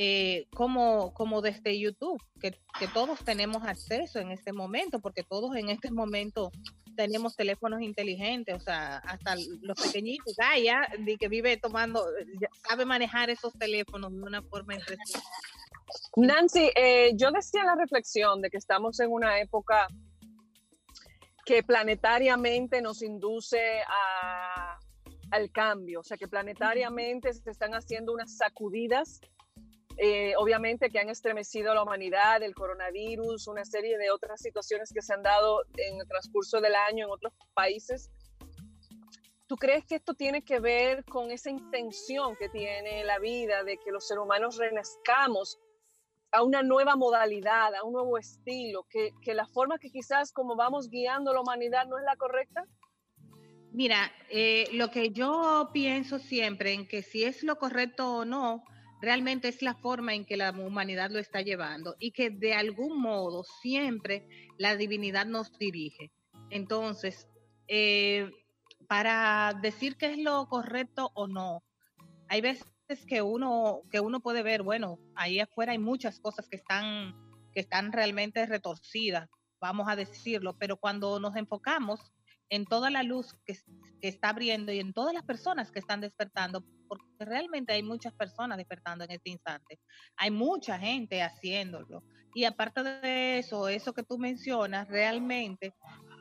eh, como, como desde YouTube, que, que, todos tenemos acceso en este momento, porque todos en este momento tenemos teléfonos inteligentes, o sea, hasta los pequeñitos, ya de que vive tomando, sabe manejar esos teléfonos de una forma impresionante. Nancy, eh, yo decía la reflexión de que estamos en una época que planetariamente nos induce a, al cambio, o sea, que planetariamente se están haciendo unas sacudidas eh, obviamente que han estremecido a la humanidad, el coronavirus, una serie de otras situaciones que se han dado en el transcurso del año en otros países. ¿Tú crees que esto tiene que ver con esa intención que tiene la vida de que los seres humanos renazcamos a una nueva modalidad, a un nuevo estilo, que, que la forma que quizás como vamos guiando la humanidad no es la correcta? Mira, eh, lo que yo pienso siempre en que si es lo correcto o no, realmente es la forma en que la humanidad lo está llevando y que de algún modo siempre la divinidad nos dirige. Entonces, eh, para decir qué es lo correcto o no, hay veces que uno, que uno puede ver, bueno, ahí afuera hay muchas cosas que están, que están realmente retorcidas, vamos a decirlo, pero cuando nos enfocamos en toda la luz que, está abriendo y en todas las personas que están despertando, porque realmente hay muchas personas despertando en este instante. Hay mucha gente haciéndolo. Y aparte de eso, eso que tú mencionas, realmente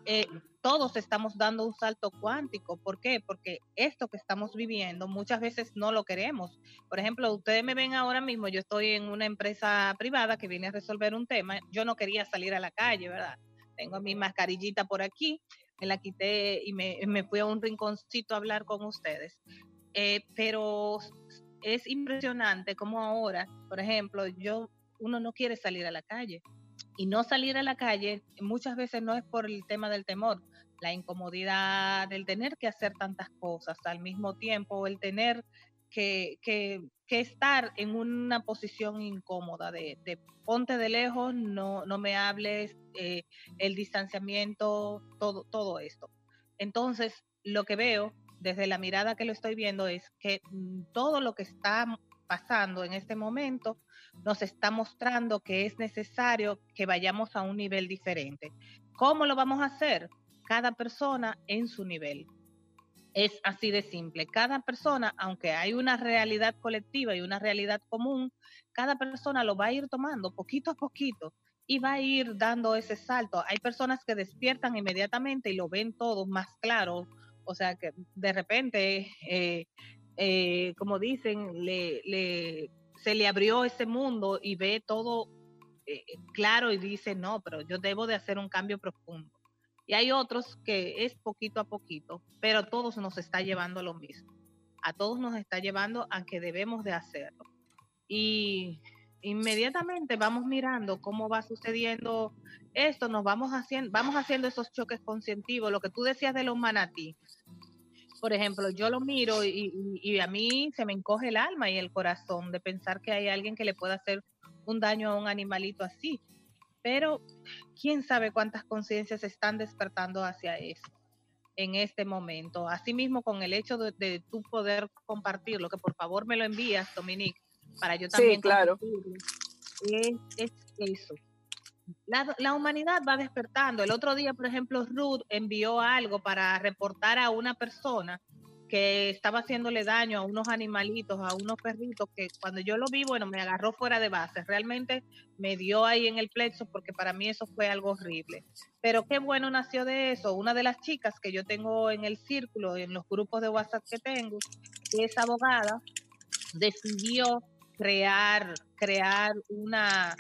eh, todos estamos dando un salto cuántico. ¿Por qué? Porque esto que estamos viviendo muchas veces no lo queremos. Por ejemplo, ustedes me ven ahora mismo, yo estoy en una empresa privada que viene a resolver un tema. Yo no quería salir a la calle, ¿verdad? Tengo mi mascarillita por aquí me la quité y me, fui a un rinconcito a hablar con ustedes. Eh, pero es impresionante como ahora, por ejemplo, yo, uno no quiere salir a la calle. Y no salir a la calle muchas veces no es por el tema del temor, la incomodidad del tener que hacer tantas cosas al mismo tiempo, el tener que, que, estar en una posición incómoda de, de ponte de lejos, no, no me hables, eh, el distanciamiento, todo, todo esto. Entonces, lo que veo desde la mirada que lo estoy viendo es que mm, todo lo que está pasando en este momento nos está mostrando que es necesario que vayamos a un nivel diferente. ¿Cómo lo vamos a hacer? Cada persona en su nivel. Es así de simple. Cada persona, aunque hay una realidad colectiva y una realidad común, cada persona lo va a ir tomando poquito a poquito y va a ir dando ese salto. Hay personas que despiertan inmediatamente y lo ven todo más claro. O sea, que de repente, eh, eh, como dicen, le, se le abrió ese mundo y ve todo eh, claro y dice, no, pero yo debo de hacer un cambio profundo. Y hay otros que es poquito a poquito, pero todos nos está llevando a lo mismo. A todos nos está llevando a que debemos de hacerlo. Y inmediatamente vamos mirando cómo va sucediendo esto, nos vamos haciendo, vamos haciendo esos choques conscientivos, lo que tú decías de los manatí. Por ejemplo, yo lo miro y, a mí se me encoge el alma y el corazón de pensar que hay alguien que le pueda hacer un daño a un animalito así pero quién sabe cuántas conciencias están despertando hacia eso en este momento. Asimismo, con el hecho de, de tu poder compartirlo, que por favor me lo envías, Dominique, para yo también. Sí, claro. Es, eso. La, la, humanidad va despertando. El otro día, por ejemplo, Ruth envió algo para reportar a una persona que estaba haciéndole daño a unos animalitos, a unos perritos, que cuando yo lo vi, bueno, me agarró fuera de base. Realmente me dio ahí en el plexo porque para mí eso fue algo horrible. Pero qué bueno nació de eso. Una de las chicas que yo tengo en el círculo, en los grupos de WhatsApp que tengo, que es abogada, decidió crear, crear una,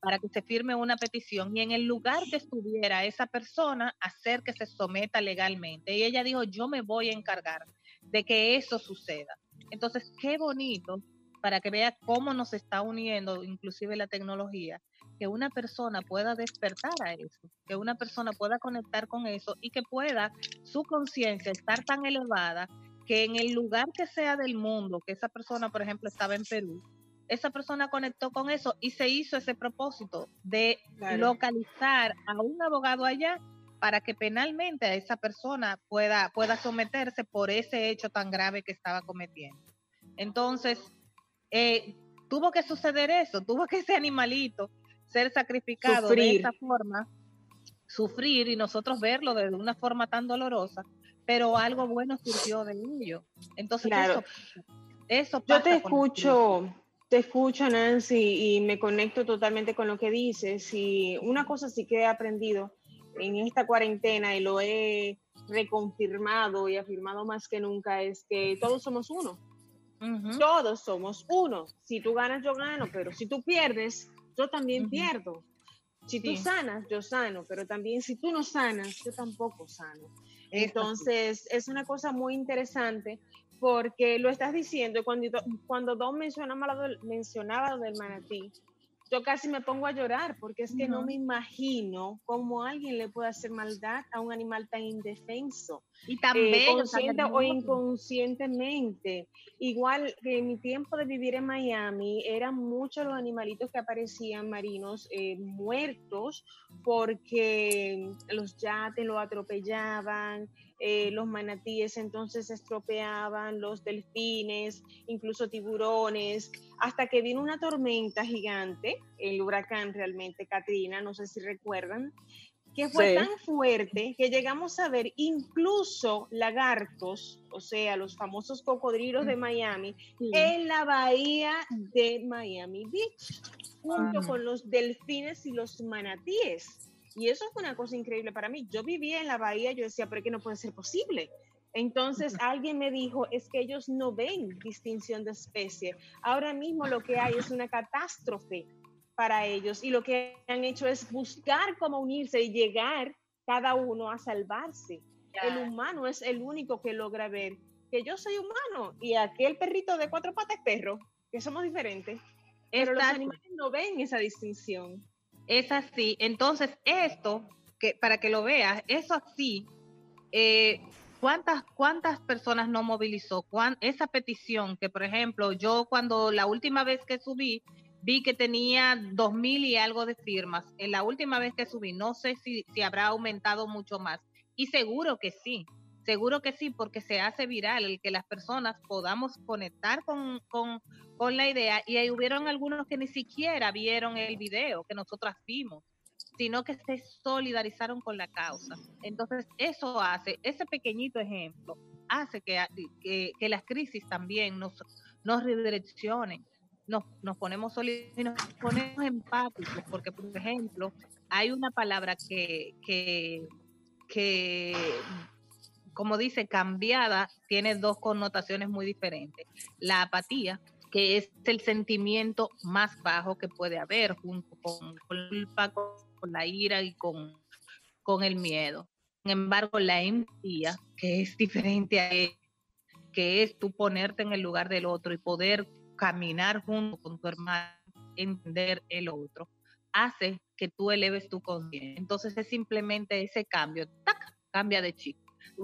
para que se firme una petición y en el lugar que estuviera esa persona, hacer que se someta legalmente. Y ella dijo, yo me voy a encargar de que eso suceda. Entonces, qué bonito para que vea cómo nos está uniendo inclusive la tecnología, que una persona pueda despertar a eso, que una persona pueda conectar con eso y que pueda su conciencia estar tan elevada que en el lugar que sea del mundo, que esa persona, por ejemplo, estaba en Perú, esa persona conectó con eso y se hizo ese propósito de localizar a un abogado allá para que penalmente a esa persona pueda, pueda someterse por ese hecho tan grave que estaba cometiendo. Entonces, eh, tuvo que suceder eso, tuvo que ese animalito ser sacrificado de esa forma, sufrir y nosotros verlo de una forma tan dolorosa, pero algo bueno surgió de ello. Entonces, eso, eso Yo te escucho, te escucho, Nancy, y me conecto totalmente con lo que dices. Y una cosa sí que he aprendido en esta cuarentena y lo he reconfirmado y afirmado más que nunca es que todos somos uno. Todos somos uno. Si tú ganas, yo gano, pero si tú pierdes, yo también pierdo. Si tú sanas, yo sano, pero también si tú no sanas, yo tampoco sano. Entonces, es una cosa muy interesante porque lo estás diciendo cuando, cuando Don mencionaba, mencionaba lo del manatí, yo casi me pongo a llorar porque es que no me imagino cómo alguien le puede hacer maldad a un animal tan indefenso. Y también eh, consciente o inconscientemente. Igual que en mi tiempo de vivir en Miami, eran muchos los animalitos que aparecían marinos eh, muertos porque los yates lo atropellaban, eh, los manatíes entonces se estropeaban, los delfines, incluso tiburones, hasta que vino una tormenta gigante, el huracán realmente, Katrina, no sé si recuerdan, que fue tan fuerte que llegamos a ver incluso lagartos, o sea, los famosos cocodrilos de Miami, en la bahía de Miami Beach, junto con los delfines y los manatíes. Y eso fue una cosa increíble para mí. Yo vivía en la bahía, yo decía, pero es que no puede ser posible. Entonces alguien me dijo, es que ellos no ven distinción de especie. Ahora mismo lo que hay es una catástrofe para ellos y lo que han hecho es buscar cómo unirse y llegar cada uno a salvarse. El humano es el único que logra ver que yo soy humano y aquel perrito de cuatro patas es perro, que somos diferentes. Pero los animales no ven esa distinción. Es así. Entonces, esto, que para que lo veas, eso así, eh, ¿cuántas, ¿cuántas personas no movilizó? esa petición que, por ejemplo, yo cuando la última vez que subí, vi que tenía dos mil y algo de firmas. En la última vez que subí, no sé si, si habrá aumentado mucho más. Y seguro que sí, seguro que sí, porque se hace viral el que las personas podamos conectar con, con, con la idea y ahí hubieron algunos que ni siquiera vieron el video que nosotras vimos, sino que se solidarizaron con la causa. Entonces, eso hace, ese pequeñito ejemplo, hace que, que, las crisis también nos, nos redireccionen, nos, nos ponemos y nos ponemos empáticos, porque, por ejemplo, hay una palabra que, que, que como dice, cambiada, tiene dos connotaciones muy diferentes. La apatía, que es el sentimiento más bajo que puede haber, junto con, con la ira y con, con el miedo. Sin embargo, la empatía, que es diferente a él, que es tú ponerte en el lugar del otro y poder caminar junto con tu hermano, entender el otro, hace que tú eleves tu conciencia. Entonces es simplemente ese cambio, ¡tac! cambia de chip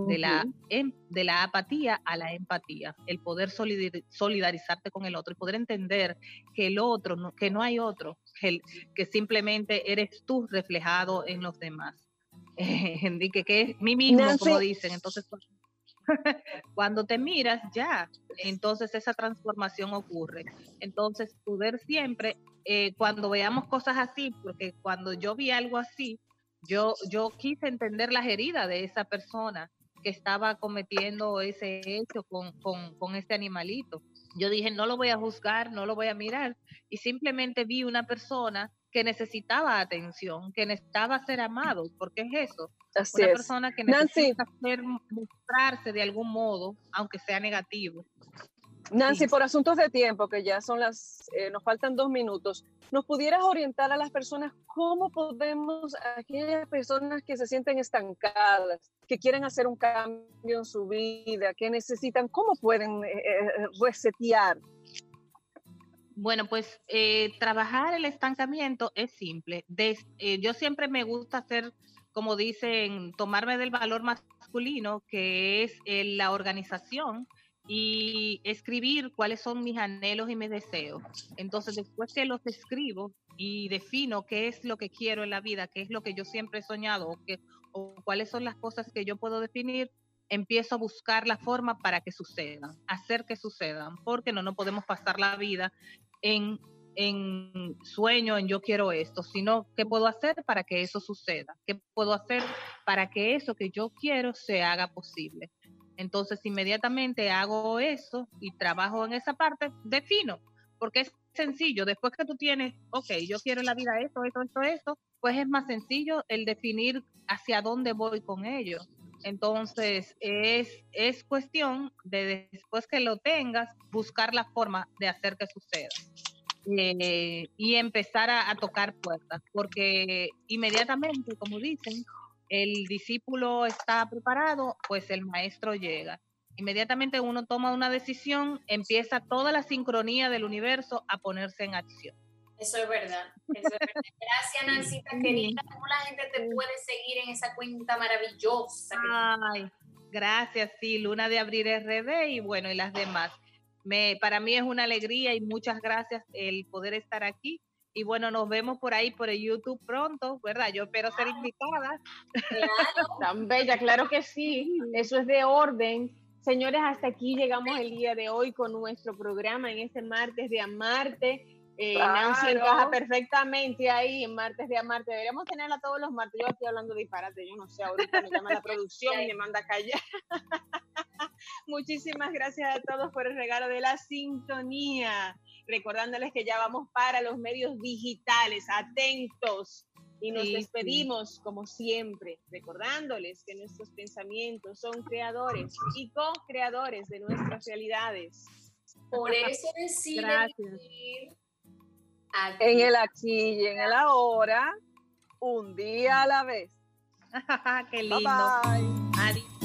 de, la, em, de la apatía a la empatía, el poder solidarizarte con el otro y poder entender que el otro, que no hay otro, que, que simplemente eres tú reflejado en los demás. [laughs] que, que es mí mismo, como dicen. Entonces, [laughs] cuando te miras, ya, entonces esa transformación ocurre. Entonces, poder siempre, eh, cuando veamos cosas así, porque cuando yo vi algo así, yo, yo quise entender las heridas de esa persona que estaba cometiendo ese hecho con, con, este animalito. Yo dije, no lo voy a juzgar, no lo voy a mirar. Y simplemente vi una persona que necesitaba atención, que necesitaba ser amado, porque es eso. una persona que necesita mostrarse de algún modo, aunque sea negativo. Nancy, por asuntos de tiempo, que ya son las, eh, nos faltan dos minutos, ¿nos pudieras orientar a las personas cómo podemos, a aquellas personas que se sienten estancadas, que quieren hacer un cambio en su vida, que necesitan, cómo pueden eh, eh, resetear? Bueno, pues trabajar el estancamiento es simple. yo siempre me gusta hacer, como dicen, tomarme del valor masculino, que es la organización y escribir cuáles son mis anhelos y mis deseos. Entonces, después que los escribo y defino qué es lo que quiero en la vida, qué es lo que yo siempre he soñado o, que, o cuáles son las cosas que yo puedo definir, empiezo a buscar la forma para que sucedan, hacer que sucedan, porque no, no podemos pasar la vida en, en sueño, en yo quiero esto, sino qué puedo hacer para que eso suceda, qué puedo hacer para que eso que yo quiero se haga posible. Entonces, inmediatamente hago eso y trabajo en esa parte, defino, porque es sencillo. Después que tú tienes, ok, yo quiero en la vida esto, esto, esto, esto, pues es más sencillo el definir hacia dónde voy con ello. Entonces, es, es cuestión de después que lo tengas, buscar la forma de hacer que suceda. Eh, y empezar a, a, tocar puertas, porque inmediatamente, como dicen, el discípulo está preparado, pues el maestro llega. Inmediatamente uno toma una decisión, empieza toda la sincronía del universo a ponerse en acción. Eso es verdad. Eso es verdad. Gracias, Nancita, querida. ¿Cómo la gente te puede seguir en esa cuenta maravillosa? Ay, gracias, sí, Luna de Abrir RD y bueno, y las demás. Me, para mí es una alegría y muchas gracias el poder estar aquí. Y bueno, nos vemos por ahí por el YouTube pronto, ¿verdad? Yo espero ser invitada. Claro. Tan bella, claro que sí. Eso es de orden. Señores, hasta aquí llegamos el día de hoy con nuestro programa en este martes de Amarte. Eh, Nancy encaja perfectamente ahí martes de Amarte. Deberíamos tenerla todos los martes. Yo estoy hablando de disparate, yo no sé, ahorita me llama la [laughs] producción y me manda a callar. [laughs] Muchísimas gracias a todos por el regalo de la sintonía. Recordándoles que ya vamos para los medios digitales. Atentos. Y nos Sí, despedimos como siempre, recordándoles que nuestros pensamientos son creadores y co-creadores de nuestras realidades. Por eso deciden Gracias. En el aquí y en el ahora, un día a la vez. [laughs] Qué Bye, lindo. bye. Adiós.